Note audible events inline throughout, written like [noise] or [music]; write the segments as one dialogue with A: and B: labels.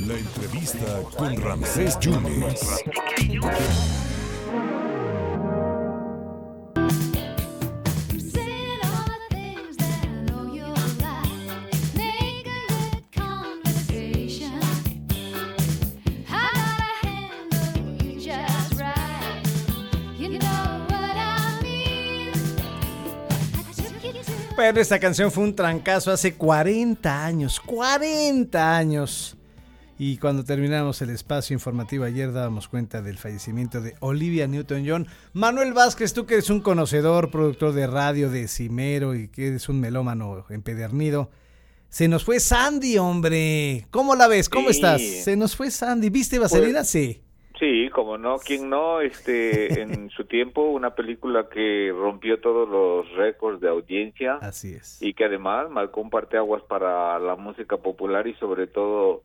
A: La entrevista con Ramsés Yunes.
B: Pero esta canción fue un trancazo hace 40 años, 40 años. Y cuando terminamos el espacio informativo ayer dábamos cuenta del fallecimiento de Olivia Newton-John. Manuel Vázquez, tú que eres un conocedor, productor de radio de Cimero y que eres un melómano empedernido. Se nos fue Sandy, hombre. ¿Cómo la ves? ¿Cómo estás? Se nos fue Sandy. ¿Viste Vaselina?
C: Pues,
B: sí.
C: Sí, como no, ¿quién no? Este, [laughs] en su tiempo, una película que rompió todos los récords de audiencia.
B: Así es.
C: Y que además marcó un parteaguas para la música popular y sobre todo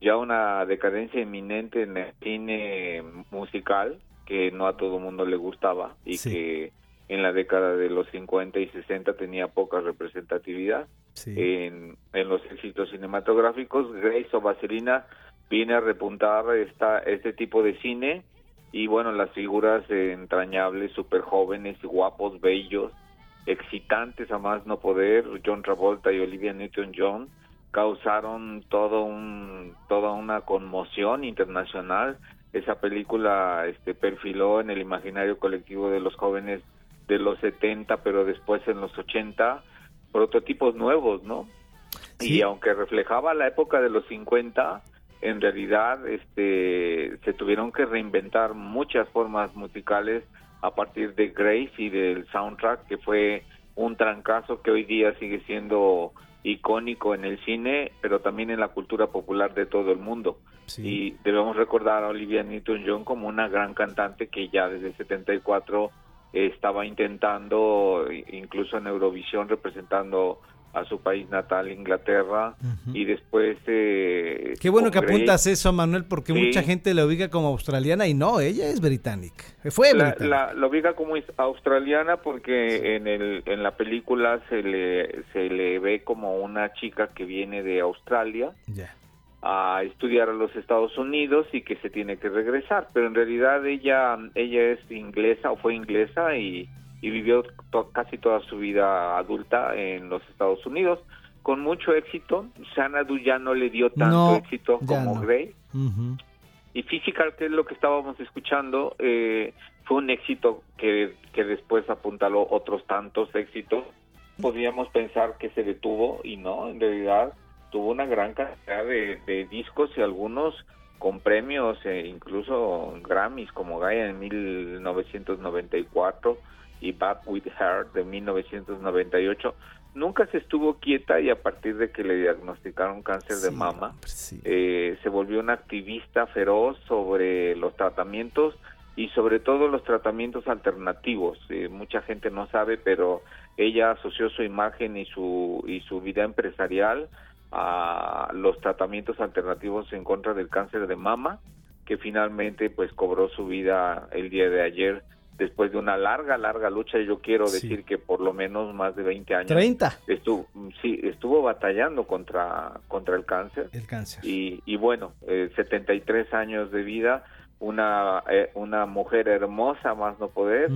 C: ya una decadencia inminente en el cine musical que no a todo mundo le gustaba y
B: Sí.
C: que en la década de los 50 y 60 tenía poca representatividad
B: Sí.
C: en, en los éxitos cinematográficos. Grace o Vaselina viene a repuntar esta, este tipo de cine y bueno, las figuras entrañables, súper jóvenes guapos, bellos, excitantes a más no poder, John Travolta y Olivia Newton-John causaron todo un, toda una conmoción internacional. Esa película este, perfiló en el imaginario colectivo de los jóvenes de los 70, pero después en los 80, prototipos nuevos, ¿no?
B: Sí.
C: Y aunque reflejaba la época de los 50, en realidad este, se tuvieron que reinventar muchas formas musicales a partir de Grace y del soundtrack, que fue un trancazo que hoy día sigue siendo icónico en el cine, pero también en la cultura popular de todo el mundo.
B: Sí.
C: Y debemos recordar a Olivia Newton-John como una gran cantante que ya desde el 74 estaba intentando, incluso en Eurovisión, representando a su país natal, Inglaterra, y después... eh,
B: Qué bueno que
C: Grace,
B: apuntas eso, Manuel, porque
C: Sí.
B: mucha gente la ubica como australiana y no, ella es británica. Fue
C: La,
B: británica.
C: la, la ubica como australiana porque en, el, en la película se le, se le ve como una chica que viene de Australia a estudiar a los Estados Unidos y que se tiene que regresar, pero en realidad ella ella es inglesa o fue inglesa y, y vivió to- casi toda su vida adulta en los Estados Unidos con mucho éxito. Xanadu ya no le dio tanto
B: No,
C: éxito como
B: no.
C: Grey y Physical, que es lo que estábamos escuchando, eh, fue un éxito que, que después apuntaló otros tantos éxitos. Podríamos pensar que se detuvo y no, en realidad tuvo una gran cantidad de, de discos y algunos con premios, eh, incluso Grammys, como Gaia en 1994 y Back with Her de 1998. Nunca se estuvo quieta y a partir de que le diagnosticaron cáncer de mama,
B: hombre, sí.
C: eh, se volvió una activista feroz sobre los tratamientos y sobre todo los tratamientos alternativos. Eh, mucha gente no sabe, pero ella asoció su imagen y su y su vida empresarial a los tratamientos alternativos en contra del cáncer de mama, que finalmente pues cobró su vida el día de ayer después de una larga larga lucha. Yo quiero
B: Sí.
C: decir que por lo menos más de 20 años
B: 30,
C: estuvo sí estuvo batallando contra contra el cáncer
B: el cáncer.
C: y, y bueno, eh, 73 años de vida, una, eh, una mujer hermosa más no poder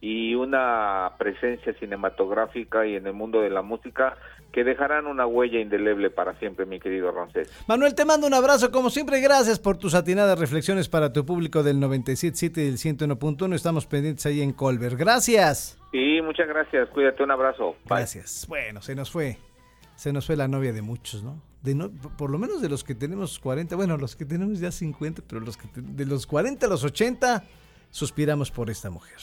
C: y una presencia cinematográfica y en el mundo de la música que dejarán una huella indeleble para siempre, mi querido Roncés.
B: Manuel, te mando un abrazo como siempre. Gracias por tus atinadas reflexiones para tu público del 97.7 y del 101.1. Estamos pendientes ahí en Colbert. Gracias.
C: Y muchas gracias, cuídate, un abrazo. Bye.
B: Gracias. Bueno, se nos fue. Se nos fue la novia de muchos, ¿no? De no por lo menos de los que tenemos 40, bueno, los que tenemos ya 50, pero los que de los 40 a los 80 suspiramos por esta mujer.